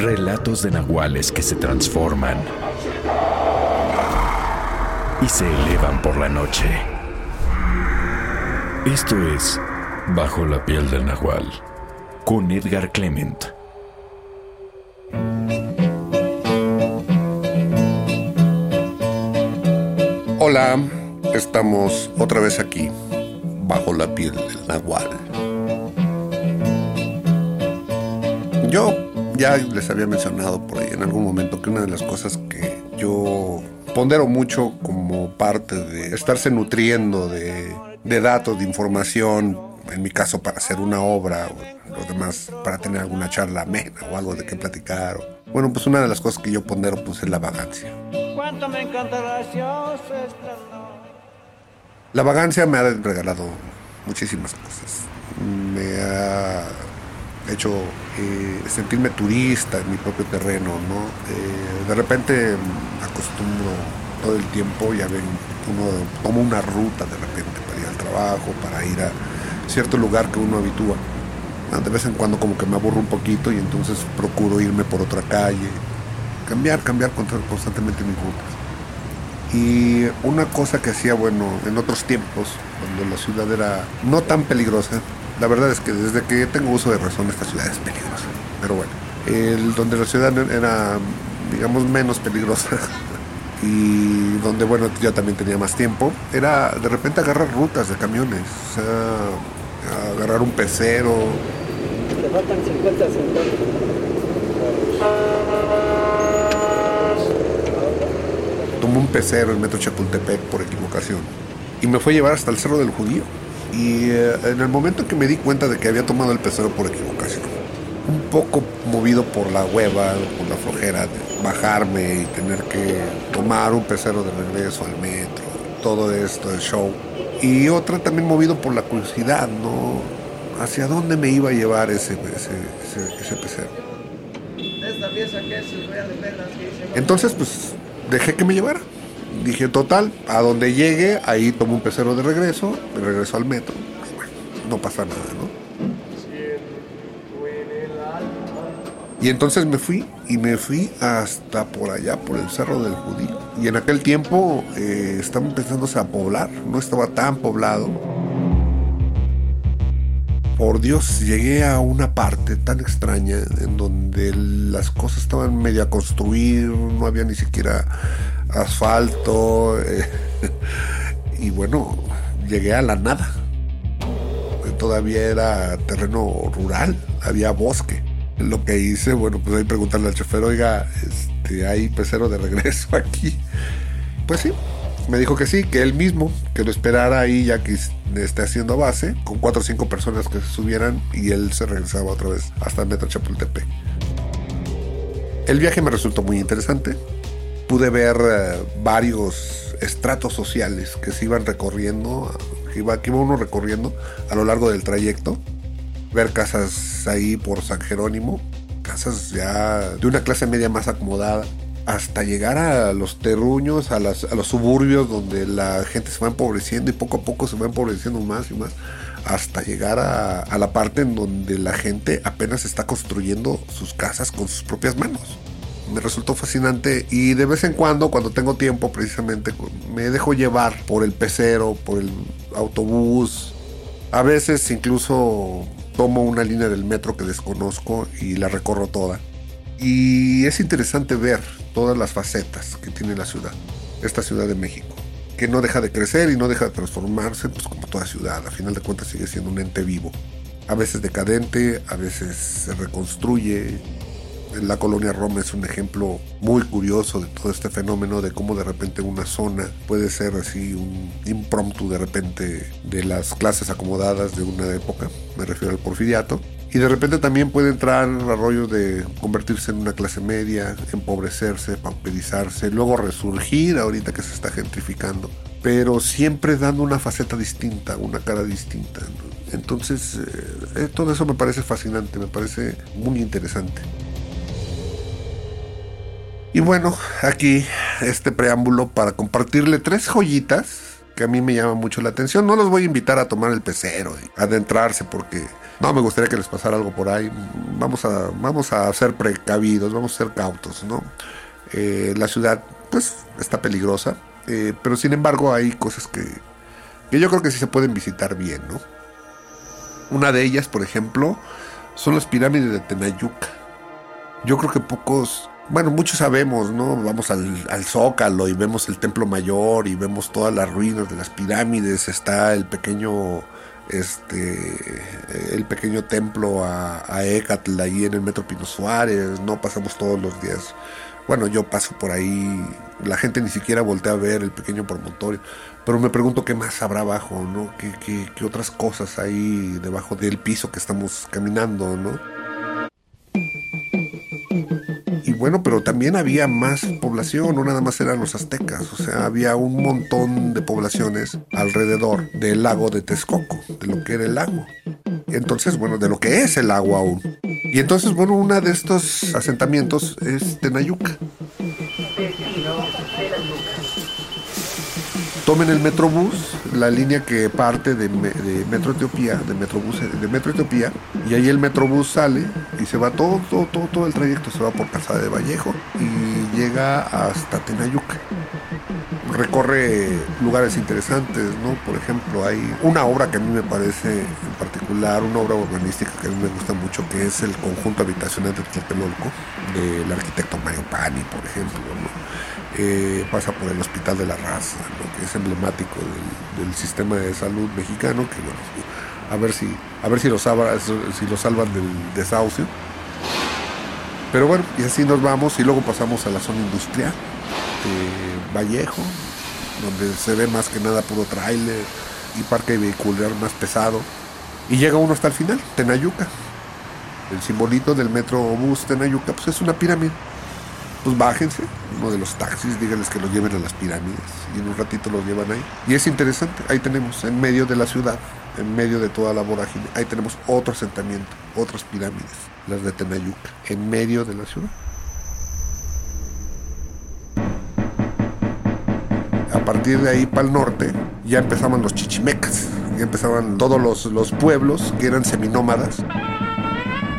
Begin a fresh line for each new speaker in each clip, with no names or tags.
Relatos de nahuales que se transforman y se elevan por la noche. Esto es Bajo la piel del nahual con Edgar Clement.
Hola, estamos otra vez aquí, bajo la piel del nahual. Yo ya les había mencionado por ahí en algún momento que una de las cosas que yo pondero mucho como parte de estarse nutriendo de, de datos, de información, en mi caso para hacer una obra, o los demás para tener alguna charla amena o algo de qué platicar. bueno, pues una de las cosas que yo pondero pues es la vagancia. ¿Cuánto me encanta La vagancia me ha regalado muchísimas cosas. Me ha hecho eh, sentirme turista en mi propio terreno, ¿no? Eh, de repente acostumbro todo el tiempo, ya ven, uno toma una ruta de repente para ir al trabajo, para ir a cierto lugar que uno habitúa. De vez en cuando como que me aburro un poquito y entonces procuro irme por otra calle, cambiar, cambiar constantemente mis rutas. Y una cosa que hacía, bueno, en otros tiempos, cuando la ciudad era no tan peligrosa, la verdad es que desde que tengo uso de razón esta ciudad es peligrosa. Pero bueno, el, donde la ciudad era, digamos, menos peligrosa y donde, bueno, yo también tenía más tiempo, era de repente agarrar rutas de camiones, o sea, agarrar un pecero. Te faltan 50 Tomé un pecero en Metro Chapultepec por equivocación y me fue a llevar hasta el Cerro del Judío. Y eh, en el momento que me di cuenta de que había tomado el pecero por equivocación, un poco movido por la hueva, por la flojera de bajarme y tener que tomar un pecero de regreso al metro, todo esto, el show. Y otra también movido por la curiosidad, ¿no? ¿Hacia dónde me iba a llevar ese, ese, pecero? Entonces, pues, dejé que me llevara. Dije, total, a donde llegue, ahí tomo un pecero de regreso, me regreso al metro. Bueno, no pasa nada, ¿no? Y entonces me fui y me fui hasta por allá, por el Cerro del Judío. Y en aquel tiempo eh, estaba empezándose a poblar, no estaba tan poblado. Por Dios, llegué a una parte tan extraña en donde las cosas estaban medio a construir, no había ni siquiera asfalto. Eh, y bueno, llegué a la nada. Todavía era terreno rural, había bosque lo que hice, bueno, pues ahí preguntarle al chofer, oiga, este, ¿hay pecero de regreso aquí? Pues sí, me dijo que sí, que él mismo, que lo esperara ahí ya que esté haciendo base, con cuatro o cinco personas que se subieran y él se regresaba otra vez hasta metro Chapultepec. El viaje me resultó muy interesante. Pude ver eh, varios estratos sociales que se iban recorriendo, que iba, que iba uno recorriendo a lo largo del trayecto. Ver casas ahí por San Jerónimo, casas ya de una clase media más acomodada, hasta llegar a los terruños, a, a los suburbios donde la gente se va empobreciendo y poco a poco se va empobreciendo más y más, hasta llegar a, a la parte en donde la gente apenas está construyendo sus casas con sus propias manos me resultó fascinante y de vez en cuando, cuando tengo tiempo precisamente, me dejo llevar por el pecero, por el autobús. A veces incluso tomo una línea del metro que desconozco y la recorro toda. Y es interesante ver todas las facetas que tiene la ciudad, esta Ciudad de México, que no deja de crecer y no deja de transformarse, pues como toda ciudad, a final de cuentas sigue siendo un ente vivo. A veces decadente, a veces se reconstruye, la colonia Roma es un ejemplo muy curioso de todo este fenómeno de cómo de repente una zona puede ser así un impromptu de repente de las clases acomodadas de una época, me refiero al porfiriato, Y de repente también puede entrar rollos de convertirse en una clase media, empobrecerse, pauperizarse, luego resurgir ahorita que se está gentrificando, pero siempre dando una faceta distinta, una cara distinta. Entonces, eh, todo eso me parece fascinante, me parece muy interesante. Y bueno, aquí este preámbulo para compartirle tres joyitas que a mí me llaman mucho la atención. No los voy a invitar a tomar el pecero y adentrarse porque no me gustaría que les pasara algo por ahí. Vamos a, vamos a ser precavidos, vamos a ser cautos, ¿no? Eh, la ciudad, pues, está peligrosa, eh, pero sin embargo hay cosas que, que yo creo que sí se pueden visitar bien, ¿no? Una de ellas, por ejemplo, son las pirámides de Tenayuca. Yo creo que pocos, bueno, muchos sabemos, ¿no? Vamos al, al, Zócalo y vemos el Templo Mayor y vemos todas las ruinas de las pirámides. Está el pequeño este el pequeño templo a, a Ecatl ahí en el Metro Pino Suárez, no pasamos todos los días. Bueno, yo paso por ahí, la gente ni siquiera voltea a ver el pequeño promontorio, pero me pregunto qué más habrá abajo, ¿no? ¿Qué, qué, qué otras cosas hay debajo del piso que estamos caminando, ¿no? Bueno, pero también había más población, no nada más eran los aztecas, o sea, había un montón de poblaciones alrededor del lago de Texcoco, de lo que era el lago. Entonces, bueno, de lo que es el lago aún. Y entonces, bueno, uno de estos asentamientos es Tenayuca. Tomen el Metrobús, la línea que parte de, Metro Etiopía, de Metrobús, de Metro Etiopía, y ahí el Metrobús sale y se va todo, todo, todo, todo el trayecto, se va por Calzada de Vallejo y llega hasta Tenayuca. Recorre lugares interesantes, ¿no? Por ejemplo, hay una obra que a mí me parece en particular, una obra urbanística que a mí me gusta mucho, que es el conjunto habitacional de Tlatelolco, del arquitecto Mario Pani, por ejemplo, ¿no? Pasa por el Hospital de la Raza, que es emblemático del, sistema de salud mexicano, que bueno, a ver si, a ver si lo, salva, si lo salvan del desahucio. Pero bueno, y así nos vamos y luego pasamos a la zona industrial de Vallejo, donde se ve más que nada puro tráiler y parque vehicular más pesado. Y llega uno hasta el final, Tenayuca. El simbolito del metro bus Tenayuca, pues es una pirámide pues bájense, uno de los taxis, díganles que los lleven a las pirámides y en un ratito los llevan ahí. Y es interesante, ahí tenemos, en medio de la ciudad, en medio de toda la vorágine, ahí tenemos otro asentamiento, otras pirámides, las de Tenayuca, en medio de la ciudad. A partir de ahí para el norte ya empezaban los chichimecas, ya empezaban todos los, los pueblos que eran seminómadas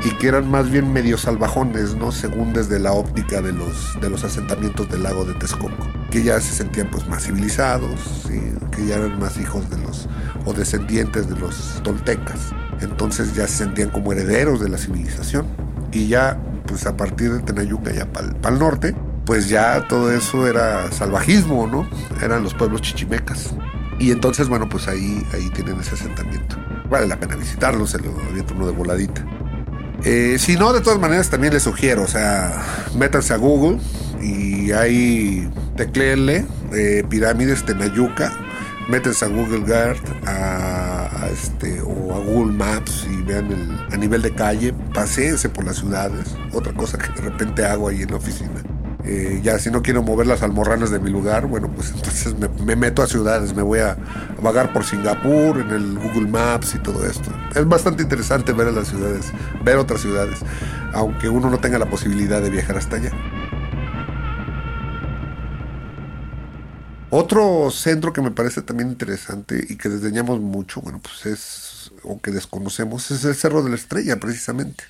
y que eran más bien medio salvajones, ¿no? Según desde la óptica de los, de los asentamientos del lago de Texcoco, que ya se sentían pues más civilizados, que ya eran más hijos de los, o descendientes de los toltecas. Entonces ya se sentían como herederos de la civilización. Y ya, pues a partir de Tenayuca, ya para el norte, pues ya todo eso era salvajismo, ¿no? Eran los pueblos chichimecas. Y entonces, bueno, pues ahí, ahí tienen ese asentamiento. Vale la pena visitarlo, se lo aviento uno de voladita. Eh, si no, de todas maneras también les sugiero, o sea, métanse a Google y ahí tecleenle eh, pirámides Tenayuca, métanse a Google Earth a, este, o a Google Maps y vean el, a nivel de calle, paseense por las ciudades, otra cosa que de repente hago ahí en la oficina. Eh, ya si no quiero mover las almorranas de mi lugar, bueno, pues entonces me, meto a ciudades, me voy a, vagar por Singapur, en el Google Maps y todo esto. Es bastante interesante ver a las ciudades, ver otras ciudades, aunque uno no tenga la posibilidad de viajar hasta allá. Otro centro que me parece también interesante y que desdeñamos mucho, bueno, pues es, o que desconocemos, es el Cerro de la Estrella, precisamente.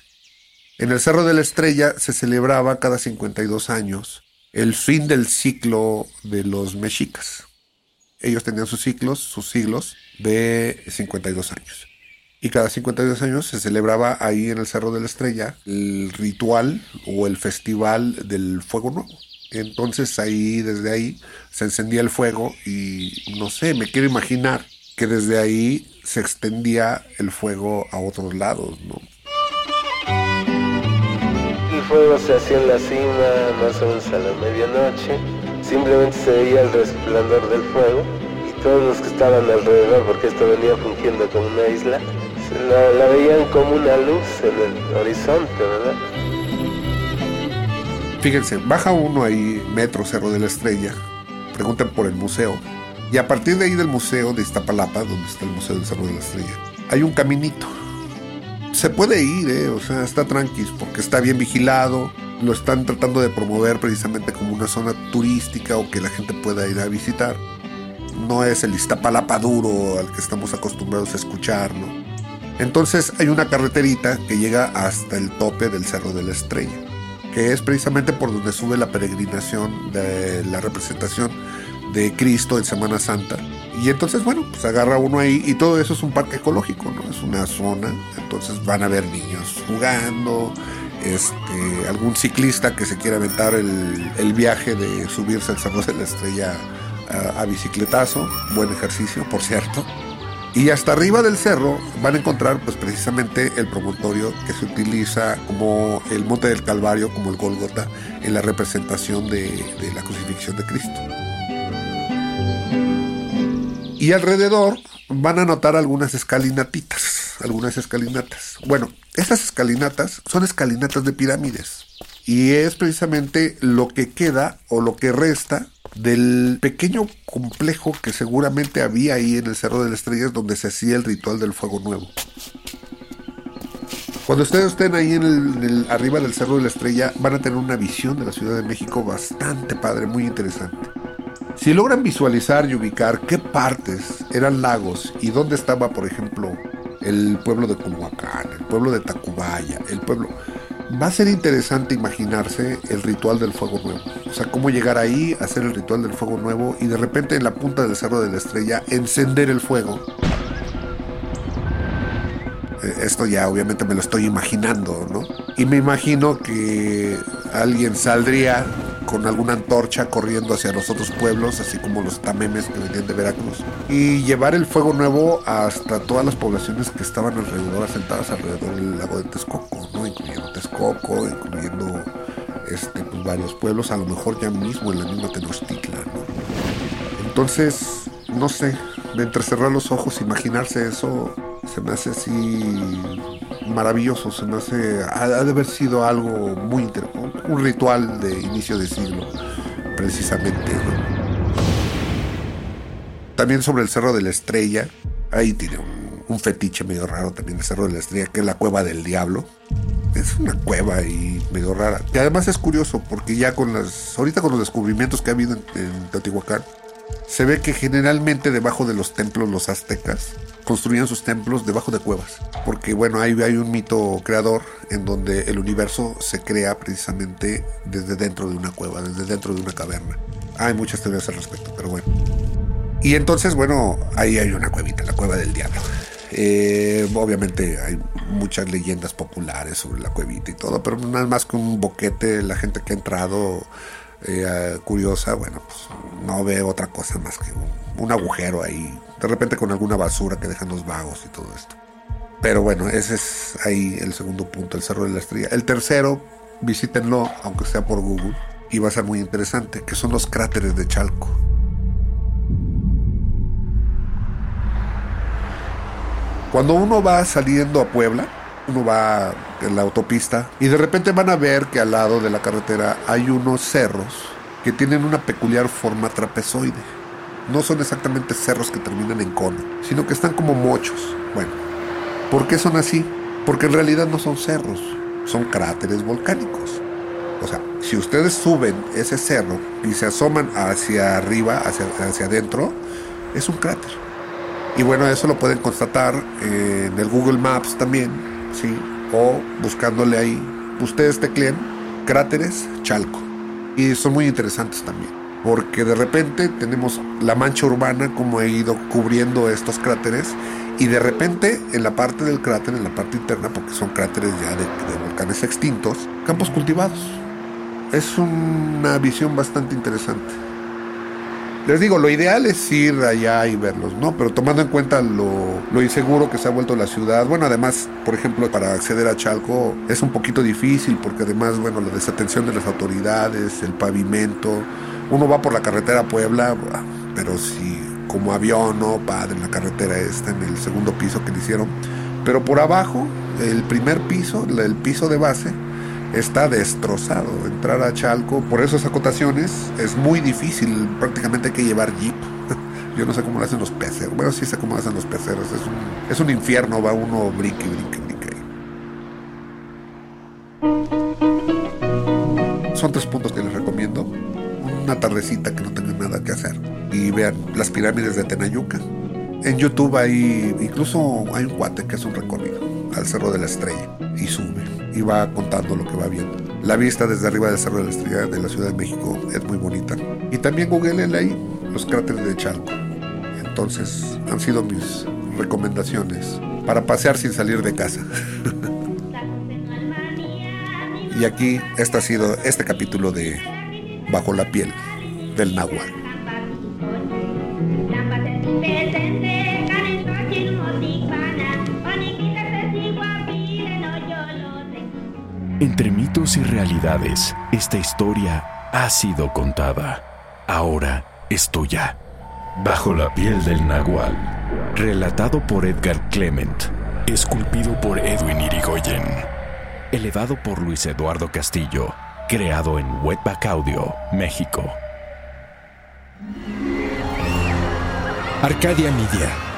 En el Cerro de la Estrella se celebraba cada 52 años el fin del ciclo de los mexicas. Ellos tenían sus ciclos, sus siglos de 52 años. Y cada 52 años se celebraba ahí en el Cerro de la Estrella el ritual o el festival del fuego nuevo. Entonces ahí, desde ahí, se encendía el fuego y no sé, me quiero imaginar que desde ahí se extendía el fuego a otros lados, ¿no?
Fuego se hacía en la cima más o menos a la medianoche. Simplemente se veía el resplandor del fuego y todos los que estaban alrededor, porque esto venía fungiendo como una isla, la, veían como una luz en el horizonte, ¿verdad?
Fíjense, baja uno ahí, Metro Cerro de la Estrella, preguntan por el museo. Y a partir de ahí del museo de Iztapalapa, donde está el Museo del Cerro de la Estrella, hay un caminito. Se puede ir, ¿eh? o sea, está tranquilo, porque está bien vigilado. Lo están tratando de promover precisamente como una zona turística o que la gente pueda ir a visitar. No es el Iztapalapa duro al que estamos acostumbrados a escuchar, ¿no? Entonces hay una carreterita que llega hasta el tope del Cerro de la Estrella, que es precisamente por donde sube la peregrinación de la representación de Cristo en Semana Santa. Y entonces, bueno, pues agarra uno ahí y todo eso es un parque ecológico, ¿no? Es una zona, entonces van a ver niños jugando, este, algún ciclista que se quiera aventar el, viaje de subirse al Cerro de la Estrella a, a bicicletazo, buen ejercicio, por cierto. Y hasta arriba del cerro van a encontrar pues precisamente el promontorio que se utiliza como el Monte del Calvario, como el Golgota, en la representación de la crucifixión de Cristo. Y alrededor van a notar algunas escalinatitas, algunas escalinatas. Bueno, estas escalinatas son escalinatas de pirámides. Y es precisamente lo que queda o lo que resta del pequeño complejo que seguramente había ahí en el Cerro de las Estrellas donde se hacía el ritual del fuego nuevo. Cuando ustedes estén ahí en el, arriba del Cerro de la Estrella van a tener una visión de la Ciudad de México bastante padre, muy interesante. Si logran visualizar y ubicar qué partes eran lagos y dónde estaba, por ejemplo, el pueblo de Culhuacán, el pueblo de Tacubaya, el pueblo va a ser interesante imaginarse el ritual del fuego nuevo. O sea, cómo llegar ahí, hacer el ritual del fuego nuevo y de repente en la punta del cerro de la estrella encender el fuego. Eh, esto ya obviamente me lo estoy imaginando, ¿no? Y me imagino que alguien saldría con alguna antorcha corriendo hacia los otros pueblos, así como los tamemes que venían de Veracruz, y llevar el fuego nuevo hasta todas las poblaciones que estaban alrededor, asentadas alrededor del lago de Texcoco, incluyendo Texcoco, incluyendo este, pues, varios pueblos, a lo mejor ya mismo en la misma Tenochtitlan. ¿no? Entonces, no sé, de entrecerrar los ojos, imaginarse eso, se me hace así maravilloso, se me hace, ha, de haber sido algo muy un ritual de inicio de siglo, precisamente. También sobre el Cerro de la Estrella, ahí tiene un, fetiche medio raro también el Cerro de la Estrella, que es la Cueva del Diablo. Es una cueva ahí medio rara. Y además es curioso porque ya con las, ahorita con los descubrimientos que ha habido en, en Teotihuacán, se ve que generalmente debajo de los templos los aztecas construían sus templos debajo de cuevas, porque bueno, ahí hay un mito creador en donde el universo se crea precisamente desde dentro de una cueva, desde dentro de una caverna. Hay muchas teorías al respecto, pero bueno. Y entonces, bueno, ahí hay una cuevita, la cueva del diablo. Eh, obviamente hay muchas leyendas populares sobre la cuevita y todo, pero nada más que un boquete, la gente que ha entrado eh, curiosa, bueno, pues no ve otra cosa más que un agujero ahí de repente con alguna basura que dejan los vagos y todo esto. Pero bueno, ese es ahí el segundo punto, el Cerro de la Estrella. El tercero, visítenlo, aunque sea por Google, y va a ser muy interesante, que son los cráteres de Chalco. Cuando uno va saliendo a Puebla, uno va en la autopista y de repente van a ver que al lado de la carretera hay unos cerros que tienen una peculiar forma trapezoide no son exactamente cerros que terminan en cono, sino que están como mochos. Bueno, ¿por qué son así? Porque en realidad no son cerros, son cráteres volcánicos. O sea, si ustedes suben ese cerro y se asoman hacia arriba, hacia, hacia adentro, es un cráter. Y bueno, eso lo pueden constatar en el Google Maps también, ¿sí? O buscándole ahí, ustedes tecleen cráteres Chalco. Y son muy interesantes también porque de repente tenemos la mancha urbana como ha ido cubriendo estos cráteres y de repente en la parte del cráter, en la parte interna, porque son cráteres ya de volcanes extintos, campos cultivados. Es una visión bastante interesante. Les digo, lo ideal es ir allá y verlos, ¿no? Pero tomando en cuenta lo, inseguro que se ha vuelto la ciudad, bueno, además, por ejemplo, para acceder a Chalco es un poquito difícil porque además, bueno, la desatención de las autoridades, el pavimento, uno va por la carretera a Puebla, pero si como avión, ¿no? Padre, en la carretera esta, en el segundo piso que le hicieron, Pero por abajo, el primer piso, el piso de base, está destrozado. Entrar a Chalco, por esas acotaciones, es muy difícil. Prácticamente hay que llevar jeep. Yo no sé cómo lo hacen los peceros. Bueno, sí sé cómo lo hacen los peceros. Es un, es infierno, va uno brinque, brinque, brinque. Son tres puntos que les recomiendo. Una tardecita que no tengan nada que hacer. Y vean las pirámides de Tenayuca. En YouTube hay, incluso hay un cuate que hace un recorrido al Cerro de la Estrella y sube y va contando lo que va viendo. La vista desde arriba del Cerro de la Estrella de la Ciudad de México es muy bonita. Y también google ahí los cráteres de Chalco. Entonces han sido mis recomendaciones para pasear sin salir de casa. y aquí este ha sido este capítulo de Bajo la piel del Nahual.
Entre mitos y realidades, esta historia ha sido contada. Ahora es tuya. Bajo la piel del Nahual. Relatado por Edgar Clement. Esculpido por Edwin Irigoyen. Elevado por Luis Eduardo Castillo. Creado en Wetback Audio, México.
Arcadia Media.